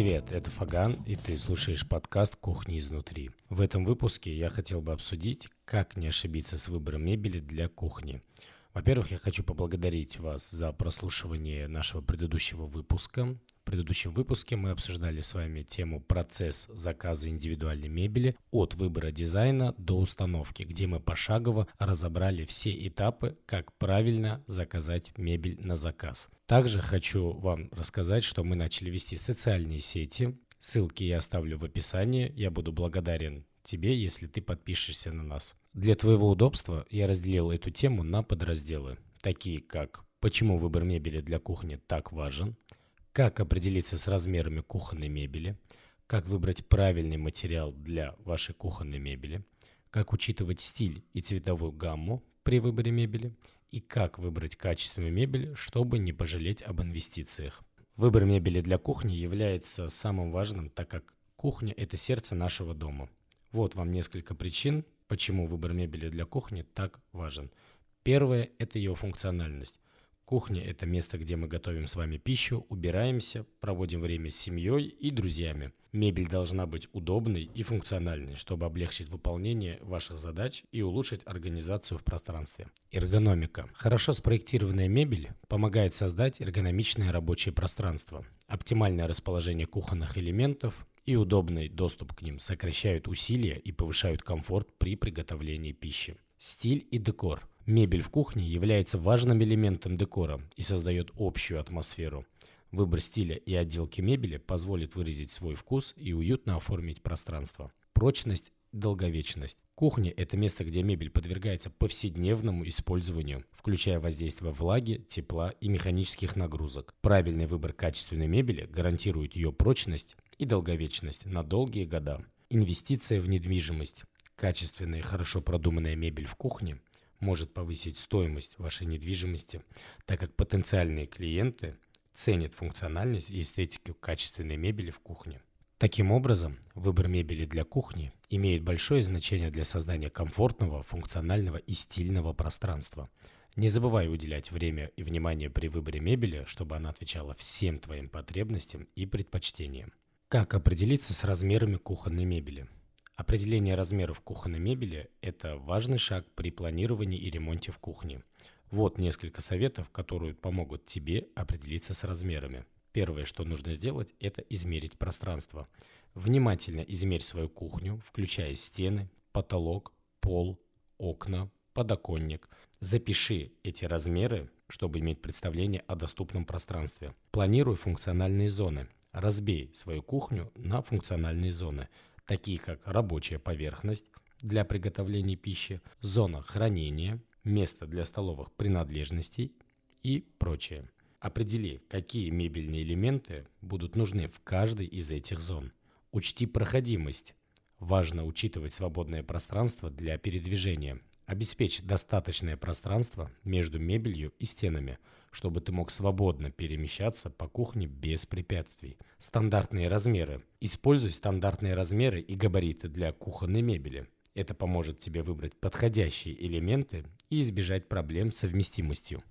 Привет, это Фаган, и ты слушаешь подкаст «Кухни изнутри». В этом выпуске я хотел бы обсудить, как не ошибиться с выбором мебели для кухни. Во-первых, я хочу поблагодарить вас за прослушивание нашего предыдущего выпуска. В предыдущем выпуске мы обсуждали с вами тему процесс заказа индивидуальной мебели от выбора дизайна до установки, где мы пошагово разобрали все этапы, как правильно заказать мебель на заказ. Также хочу вам рассказать, что мы начали вести социальные сети. Ссылки я оставлю в описании. Я буду благодарен тебе, если ты подпишешься на нас. Для твоего удобства я разделил эту тему на подразделы, такие как «Почему выбор мебели для кухни так важен?», как определиться с размерами кухонной мебели, как выбрать правильный материал для вашей кухонной мебели, как учитывать стиль и цветовую гамму при выборе мебели и как выбрать качественную мебель, чтобы не пожалеть об инвестициях. Выбор мебели для кухни является самым важным, так как кухня – это сердце нашего дома. Вот вам несколько причин, почему выбор мебели для кухни так важен. Первое – это ее функциональность. Кухня – это место, где мы готовим с вами пищу, убираемся, проводим время с семьей и друзьями. Мебель должна быть удобной и функциональной, чтобы облегчить выполнение ваших задач и улучшить организацию в пространстве. Эргономика. Хорошо спроектированная мебель помогает создать эргономичное рабочее пространство. Оптимальное расположение кухонных элементов и удобный доступ к ним сокращают усилия и повышают комфорт при приготовлении пищи. Стиль и декор. Мебель в кухне является важным элементом декора и создает общую атмосферу. Выбор стиля и отделки мебели позволит выразить свой вкус и уютно оформить пространство. Прочность долговечность. Кухня – это место, где мебель подвергается повседневному использованию, включая воздействие влаги, тепла и механических нагрузок. Правильный выбор качественной мебели гарантирует ее прочность и долговечность на долгие года. Инвестиция в недвижимость. Качественная и хорошо продуманная мебель в кухне может повысить стоимость вашей недвижимости, так как потенциальные клиенты ценят функциональность и эстетику качественной мебели в кухне. Таким образом, выбор мебели для кухни имеет большое значение для создания комфортного, функционального и стильного пространства. Не забывай уделять время и внимание при выборе мебели, чтобы она отвечала всем твоим потребностям и предпочтениям. Как определиться с размерами кухонной мебели? Определение размеров кухонной мебели – это важный шаг при планировании и ремонте в кухне. Вот несколько советов, которые помогут тебе определиться с размерами. Первое, что нужно сделать, это измерить пространство. Внимательно измерь свою кухню, включая стены, потолок, пол, окна, подоконник. Запиши эти размеры, чтобы иметь представление о доступном пространстве. Планируй функциональные зоны. Разбей свою кухню на функциональные зоны, такие как рабочая поверхность для приготовления пищи, зона хранения, место для столовых принадлежностей и прочее. Определи, какие мебельные элементы будут нужны в каждой из этих зон. Учти проходимость. Важно учитывать свободное пространство для передвижения. Обеспечь достаточное пространство между мебелью и стенами, чтобы ты мог свободно перемещаться по кухне без препятствий. Стандартные размеры. Используй стандартные размеры и габариты для кухонной мебели. Это поможет тебе выбрать подходящие элементы и избежать проблем с совместимостью.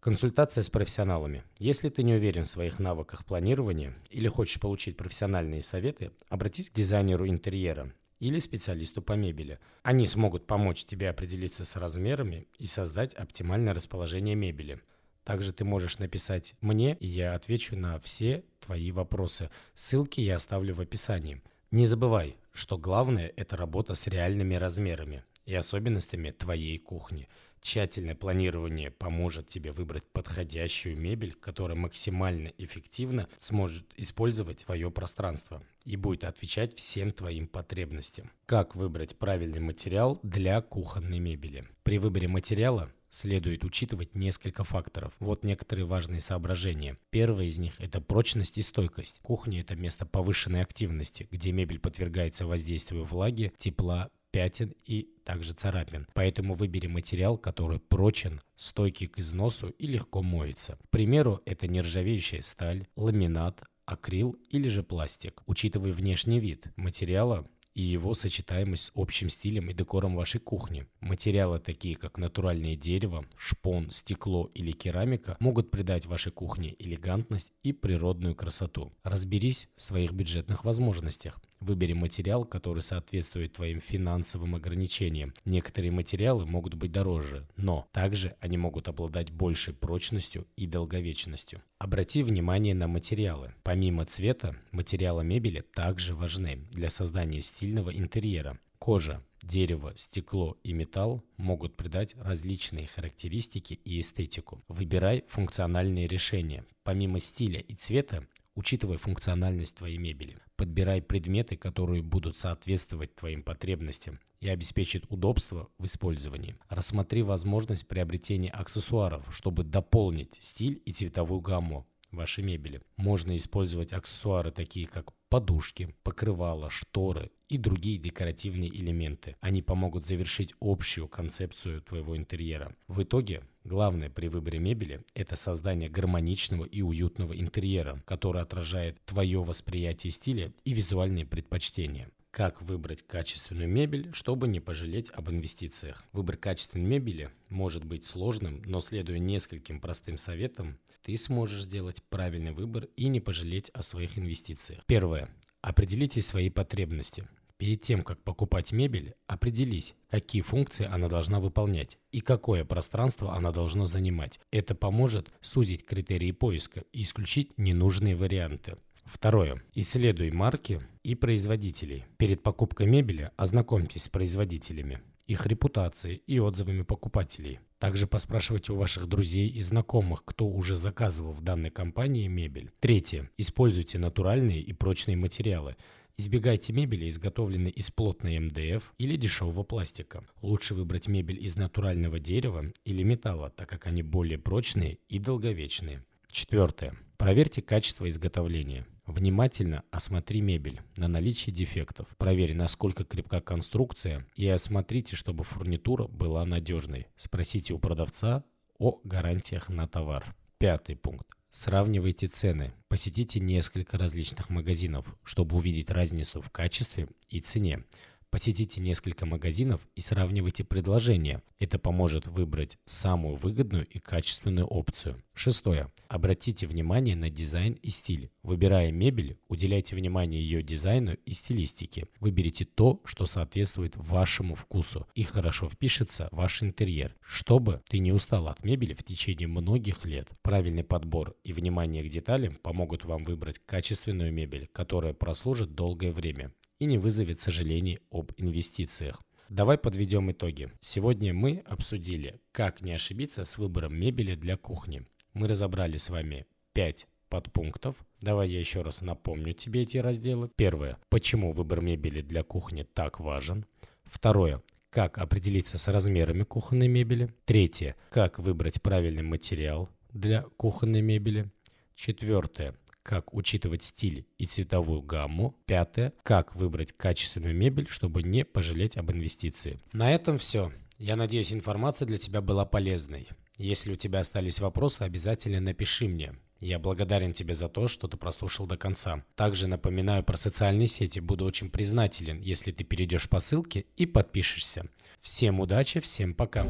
Консультация с профессионалами. Если ты не уверен в своих навыках планирования или хочешь получить профессиональные советы, обратись к дизайнеру интерьера или специалисту по мебели. Они смогут помочь тебе определиться с размерами и создать оптимальное расположение мебели. Также ты можешь написать мне, и я отвечу на все твои вопросы. Ссылки я оставлю в описании. Не забывай, что главное – это работа с реальными размерами и особенностями твоей кухни – Тщательное планирование поможет тебе выбрать подходящую мебель, которая максимально эффективно сможет использовать твое пространство и будет отвечать всем твоим потребностям. Как выбрать правильный материал для кухонной мебели? При выборе материала следует учитывать несколько факторов. Вот некоторые важные соображения. Первое из них – это прочность и стойкость. Кухня – это место повышенной активности, где мебель подвергается воздействию влаги, тепла, пятен и также царапин. Поэтому выбери материал, который прочен, стойкий к износу и легко моется. К примеру, это нержавеющая сталь, ламинат, акрил или же пластик. Учитывая внешний вид материала и его сочетаемость с общим стилем и декором вашей кухни. Материалы, такие как натуральное дерево, шпон, стекло или керамика, могут придать вашей кухне элегантность и природную красоту. Разберись в своих бюджетных возможностях. Выбери материал, который соответствует твоим финансовым ограничениям. Некоторые материалы могут быть дороже, но также они могут обладать большей прочностью и долговечностью. Обрати внимание на материалы. Помимо цвета, материалы мебели также важны для создания стильного интерьера. Кожа, дерево, стекло и металл могут придать различные характеристики и эстетику. Выбирай функциональные решения. Помимо стиля и цвета, учитывая функциональность твоей мебели. Подбирай предметы, которые будут соответствовать твоим потребностям и обеспечат удобство в использовании. Рассмотри возможность приобретения аксессуаров, чтобы дополнить стиль и цветовую гамму вашей мебели. Можно использовать аксессуары такие как подушки, покрывала, шторы и другие декоративные элементы. Они помогут завершить общую концепцию твоего интерьера. В итоге, главное при выборе мебели – это создание гармоничного и уютного интерьера, который отражает твое восприятие стиля и визуальные предпочтения. Как выбрать качественную мебель, чтобы не пожалеть об инвестициях? Выбор качественной мебели может быть сложным, но следуя нескольким простым советам, ты сможешь сделать правильный выбор и не пожалеть о своих инвестициях. Первое. Определите свои потребности. Перед тем, как покупать мебель, определись, какие функции она должна выполнять и какое пространство она должна занимать. Это поможет сузить критерии поиска и исключить ненужные варианты. Второе. Исследуй марки и производителей. Перед покупкой мебели ознакомьтесь с производителями, их репутацией и отзывами покупателей. Также поспрашивайте у ваших друзей и знакомых, кто уже заказывал в данной компании мебель. Третье. Используйте натуральные и прочные материалы. Избегайте мебели, изготовленной из плотной МДФ или дешевого пластика. Лучше выбрать мебель из натурального дерева или металла, так как они более прочные и долговечные. Четвертое. Проверьте качество изготовления. Внимательно осмотри мебель на наличие дефектов. Проверь, насколько крепка конструкция и осмотрите, чтобы фурнитура была надежной. Спросите у продавца о гарантиях на товар. Пятый пункт. Сравнивайте цены. Посетите несколько различных магазинов, чтобы увидеть разницу в качестве и цене. Посетите несколько магазинов и сравнивайте предложения. Это поможет выбрать самую выгодную и качественную опцию. Шестое. Обратите внимание на дизайн и стиль. Выбирая мебель, уделяйте внимание ее дизайну и стилистике. Выберите то, что соответствует вашему вкусу и хорошо впишется в ваш интерьер, чтобы ты не устал от мебели в течение многих лет. Правильный подбор и внимание к деталям помогут вам выбрать качественную мебель, которая прослужит долгое время и не вызовет сожалений об инвестициях. Давай подведем итоги. Сегодня мы обсудили, как не ошибиться с выбором мебели для кухни. Мы разобрали с вами 5 подпунктов. Давай я еще раз напомню тебе эти разделы. Первое. Почему выбор мебели для кухни так важен? Второе. Как определиться с размерами кухонной мебели? Третье. Как выбрать правильный материал для кухонной мебели? Четвертое как учитывать стиль и цветовую гамму. Пятое, как выбрать качественную мебель, чтобы не пожалеть об инвестиции. На этом все. Я надеюсь, информация для тебя была полезной. Если у тебя остались вопросы, обязательно напиши мне. Я благодарен тебе за то, что ты прослушал до конца. Также напоминаю про социальные сети. Буду очень признателен, если ты перейдешь по ссылке и подпишешься. Всем удачи, всем пока.